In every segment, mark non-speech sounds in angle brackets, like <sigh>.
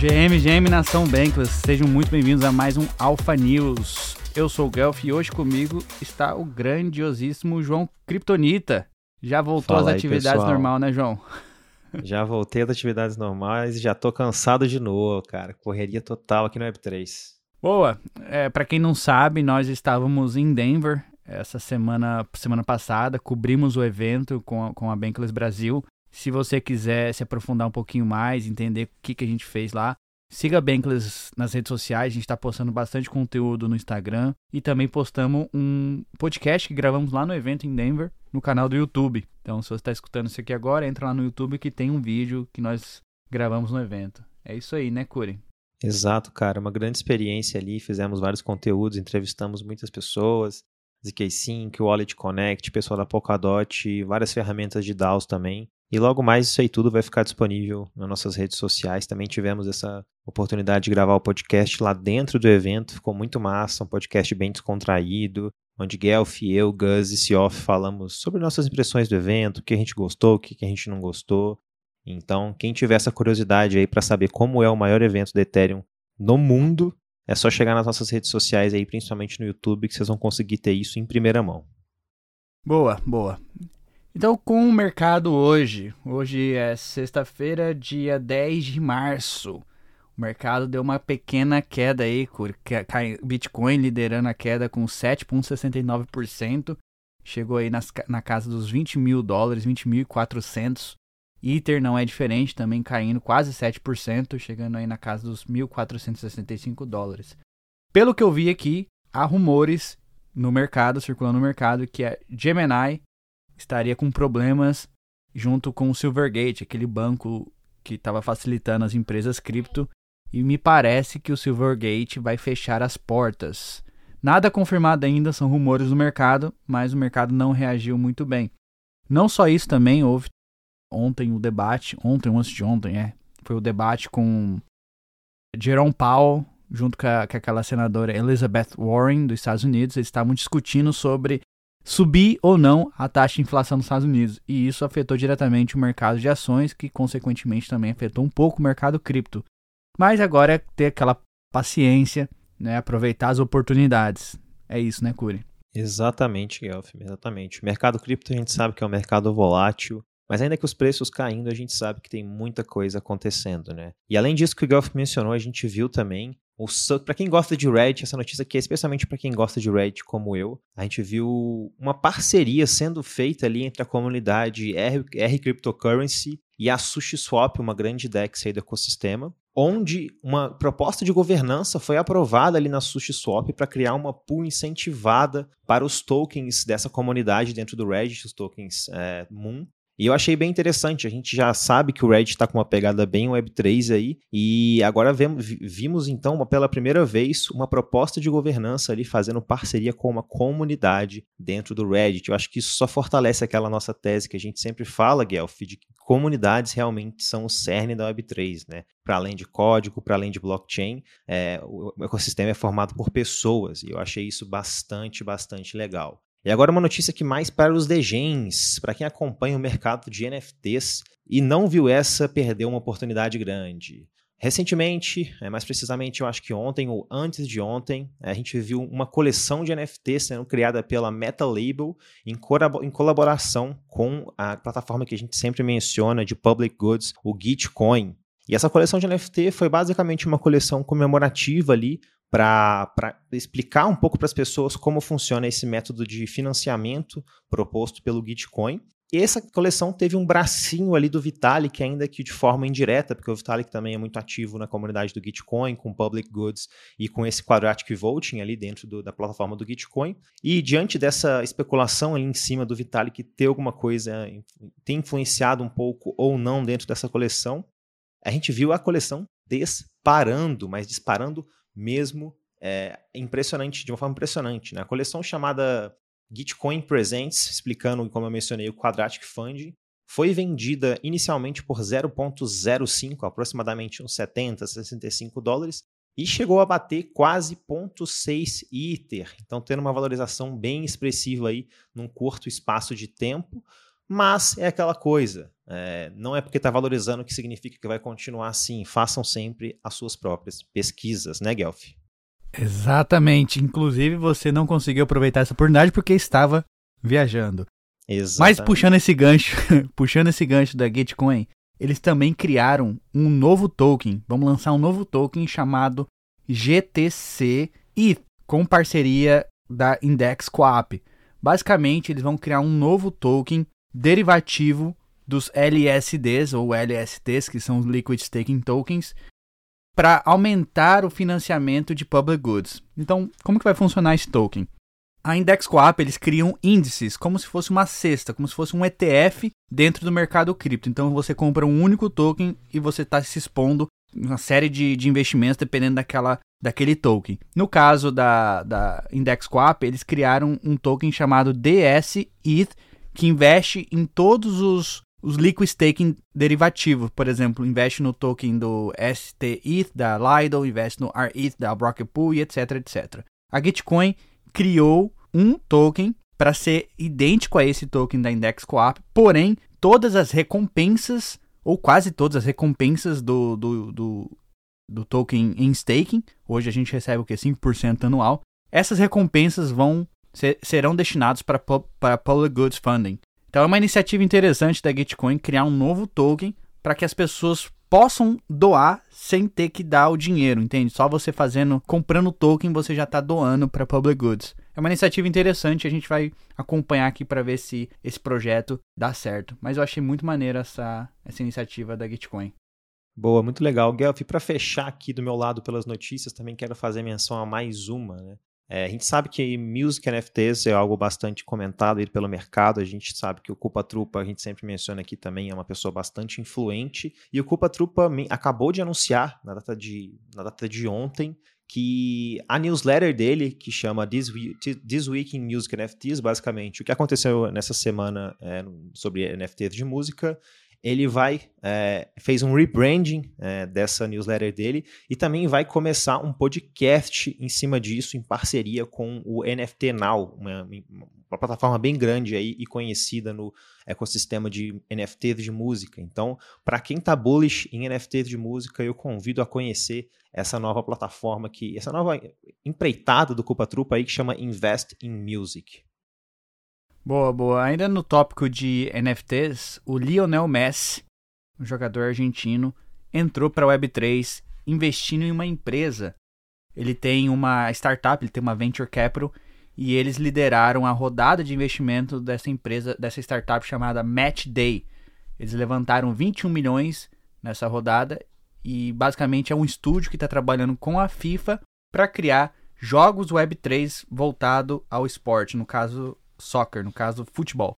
GM, GM Nação Bankless, sejam muito bem-vindos a mais um Alpha News. Eu sou o Guelph e hoje comigo está o grandiosíssimo João Kryptonita. Já voltou Fala às aí, atividades pessoal. normais, né, João? <laughs> Já voltei às atividades normais e já tô cansado de novo, cara. Correria total aqui no Web3. Boa. É, para quem não sabe, nós estávamos em Denver essa semana, semana passada, cobrimos o evento com a, com a Bankless Brasil. Se você quiser se aprofundar um pouquinho mais, entender o que, que a gente fez lá, siga a Bankless nas redes sociais. A gente está postando bastante conteúdo no Instagram e também postamos um podcast que gravamos lá no evento em Denver no canal do YouTube. Então, se você está escutando isso aqui agora, entra lá no YouTube que tem um vídeo que nós gravamos no evento. É isso aí, né, Curi? Exato, cara. Uma grande experiência ali. Fizemos vários conteúdos, entrevistamos muitas pessoas. ZK-Sync, Wallet Connect, pessoal da Polkadot, várias ferramentas de DAOs também. E logo mais isso aí tudo vai ficar disponível nas nossas redes sociais. Também tivemos essa oportunidade de gravar o podcast lá dentro do evento, ficou muito massa, um podcast bem descontraído, onde Guelph, eu, Gus e Sioff falamos sobre nossas impressões do evento, o que a gente gostou, o que a gente não gostou. Então, quem tiver essa curiosidade aí para saber como é o maior evento do Ethereum no mundo, é só chegar nas nossas redes sociais aí, principalmente no YouTube, que vocês vão conseguir ter isso em primeira mão. Boa, boa. Então, com o mercado hoje, hoje é sexta-feira, dia 10 de março. O mercado deu uma pequena queda aí, Bitcoin liderando a queda com 7,69%. Chegou aí nas na casa dos 20 mil dólares, 20.400. Ether não é diferente, também caindo quase 7%, chegando aí na casa dos 1.465 dólares. Pelo que eu vi aqui, há rumores no mercado, circulando no mercado, que a Gemini estaria com problemas junto com o Silvergate, aquele banco que estava facilitando as empresas cripto, e me parece que o Silvergate vai fechar as portas. Nada confirmado ainda, são rumores do mercado, mas o mercado não reagiu muito bem. Não só isso também, houve ontem o debate, ontem antes de ontem, é, foi o debate com Jerome Powell, junto com, a- com aquela senadora Elizabeth Warren dos Estados Unidos, eles estavam discutindo sobre subir ou não a taxa de inflação nos Estados Unidos. E isso afetou diretamente o mercado de ações, que consequentemente também afetou um pouco o mercado cripto. Mas agora é ter aquela paciência, né, aproveitar as oportunidades. É isso, né, Curi? Exatamente, Guelph, exatamente. O mercado cripto a gente sabe que é um mercado volátil, mas ainda que os preços caindo, a gente sabe que tem muita coisa acontecendo, né? E além disso que o Guelph mencionou, a gente viu também para quem gosta de Reddit, essa notícia aqui é especialmente para quem gosta de Reddit como eu, a gente viu uma parceria sendo feita ali entre a comunidade R, R Cryptocurrency e a SushiSwap, uma grande DEX aí do ecossistema, onde uma proposta de governança foi aprovada ali na SushiSwap para criar uma pool incentivada para os tokens dessa comunidade dentro do Reddit, os tokens é, Moon. E eu achei bem interessante. A gente já sabe que o Reddit está com uma pegada bem Web3 aí. E agora vemos, vimos, então, pela primeira vez, uma proposta de governança ali fazendo parceria com uma comunidade dentro do Reddit. Eu acho que isso só fortalece aquela nossa tese que a gente sempre fala, Guelph, de que comunidades realmente são o cerne da Web3, né? Para além de código, para além de blockchain, é, o ecossistema é formado por pessoas. E eu achei isso bastante, bastante legal. E agora uma notícia que mais para os degens, para quem acompanha o mercado de NFTs e não viu essa, perdeu uma oportunidade grande. Recentemente, é, mais precisamente eu acho que ontem ou antes de ontem, a gente viu uma coleção de NFTs sendo criada pela Meta Label em, em colaboração com a plataforma que a gente sempre menciona de public goods, o Gitcoin. E essa coleção de NFT foi basicamente uma coleção comemorativa ali para explicar um pouco para as pessoas como funciona esse método de financiamento proposto pelo Gitcoin. E essa coleção teve um bracinho ali do Vitalik, ainda que de forma indireta, porque o Vitalik também é muito ativo na comunidade do Gitcoin, com public goods e com esse quadratic voting ali dentro do, da plataforma do Gitcoin. E diante dessa especulação ali em cima do Vitalik ter alguma coisa, ter influenciado um pouco ou não dentro dessa coleção, a gente viu a coleção disparando, mas disparando mesmo é, impressionante, de uma forma impressionante. Né? A coleção chamada Gitcoin Presents, explicando, como eu mencionei, o Quadratic Fund, foi vendida inicialmente por 0,05, aproximadamente uns 70, 65 dólares, e chegou a bater quase 0,6 Ether, então tendo uma valorização bem expressiva aí num curto espaço de tempo, mas é aquela coisa, É, não é porque está valorizando que significa que vai continuar assim. Façam sempre as suas próprias pesquisas, né, Guelph? Exatamente. Inclusive, você não conseguiu aproveitar essa oportunidade porque estava viajando. Exatamente. Mas puxando esse gancho, <laughs> puxando esse gancho da Gitcoin, eles também criaram um novo token. Vamos lançar um novo token chamado GTC ETH, com parceria da Index Coap. Basicamente, eles vão criar um novo token derivativo dos LSDs ou LSTs, que são os Liquid Staking Tokens, para aumentar o financiamento de public goods. Então, como que vai funcionar esse token? A Index Coap, eles criam índices como se fosse uma cesta, como se fosse um ETF dentro do mercado cripto. Então você compra um único token e você está se expondo uma série de, de investimentos dependendo daquela, daquele token. No caso da, da Index Coap, eles criaram um token chamado DS ETH que investe em todos os, os liquid staking derivativos. Por exemplo, investe no token do ST ETH da Lido, investe no RETH da Rocket Pool e etc, etc. A Gitcoin criou um token para ser idêntico a esse token da Index Coop, porém, todas as recompensas, ou quase todas as recompensas do, do, do, do token em staking, hoje a gente recebe o que? 5% anual, essas recompensas vão ser, serão destinadas para, para Public Goods Funding. Então é uma iniciativa interessante da Gitcoin criar um novo token para que as pessoas possam doar sem ter que dar o dinheiro, entende? Só você fazendo, comprando token, você já está doando para Public Goods. É uma iniciativa interessante, a gente vai acompanhar aqui para ver se esse projeto dá certo. Mas eu achei muito maneira essa, essa iniciativa da Gitcoin. Boa, muito legal. Guelph, para fechar aqui do meu lado pelas notícias, também quero fazer menção a mais uma, né? É, a gente sabe que music NFTs é algo bastante comentado aí pelo mercado. A gente sabe que o Culpa Trupa, a gente sempre menciona aqui também, é uma pessoa bastante influente. E o Culpa Trupa acabou de anunciar, na data de, na data de ontem, que a newsletter dele, que chama This Week, This Week in Music NFTs, basicamente, o que aconteceu nessa semana é, sobre NFTs de música, ele vai é, fez um rebranding é, dessa newsletter dele e também vai começar um podcast em cima disso em parceria com o NFT Now, uma, uma plataforma bem grande aí e conhecida no ecossistema de NFTs de música. Então, para quem está bullish em NFTs de música, eu convido a conhecer essa nova plataforma que essa nova empreitada do Culpa Trupa aí que chama Invest in Music. Boa, boa. Ainda no tópico de NFTs, o Lionel Messi, um jogador argentino, entrou para a Web3 investindo em uma empresa. Ele tem uma startup, ele tem uma venture capital e eles lideraram a rodada de investimento dessa empresa, dessa startup chamada Match Day. Eles levantaram 21 milhões nessa rodada e basicamente é um estúdio que está trabalhando com a FIFA para criar jogos Web3 voltado ao esporte, no caso soccer, no caso futebol.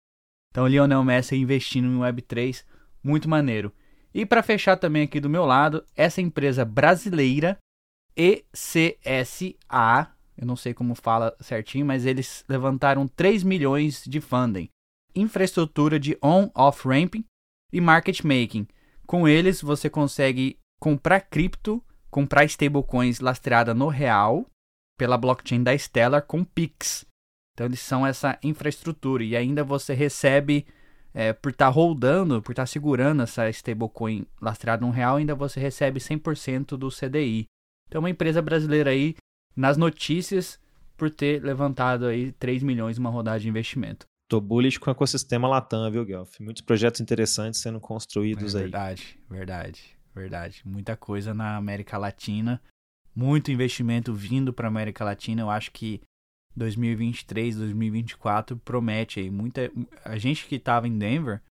Então, Lionel Messi investindo em Web3, muito maneiro. E para fechar também aqui do meu lado, essa empresa brasileira, ECSA, eu não sei como fala certinho, mas eles levantaram 3 milhões de funding. Infraestrutura de on-off ramping e market making. Com eles você consegue comprar cripto, comprar stablecoins lastreada no real pela blockchain da Stellar com Pix. Então eles são essa infraestrutura e ainda você recebe é, por estar tá rodando, por estar tá segurando essa stablecoin lastreada no real, ainda você recebe 100% do CDI. Então uma empresa brasileira aí nas notícias por ter levantado aí 3 milhões uma rodada de investimento. Tô bullish com o ecossistema Latam, viu, Guelph? Muitos projetos interessantes sendo construídos é aí. Verdade, verdade, verdade. Muita coisa na América Latina, muito investimento vindo para América Latina. Eu acho que 2023, 2024 promete aí muita a gente que estava em Denver,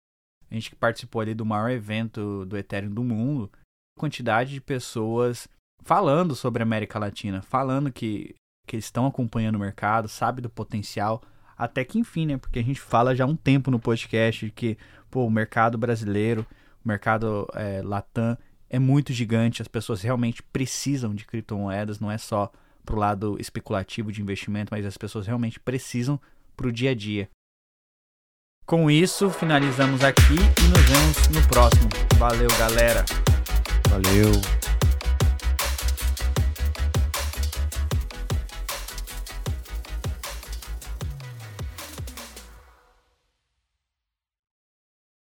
a gente que participou ali do maior evento do Ethereum do mundo, quantidade de pessoas falando sobre a América Latina, falando que que estão acompanhando o mercado, sabe do potencial, até que enfim, né? Porque a gente fala já há um tempo no podcast que pô, o mercado brasileiro, o mercado é, Latam é muito gigante, as pessoas realmente precisam de criptomoedas, não é só para o lado especulativo de investimento, mas as pessoas realmente precisam para o dia a dia. Com isso, finalizamos aqui e nos vemos no próximo. Valeu, galera. Valeu.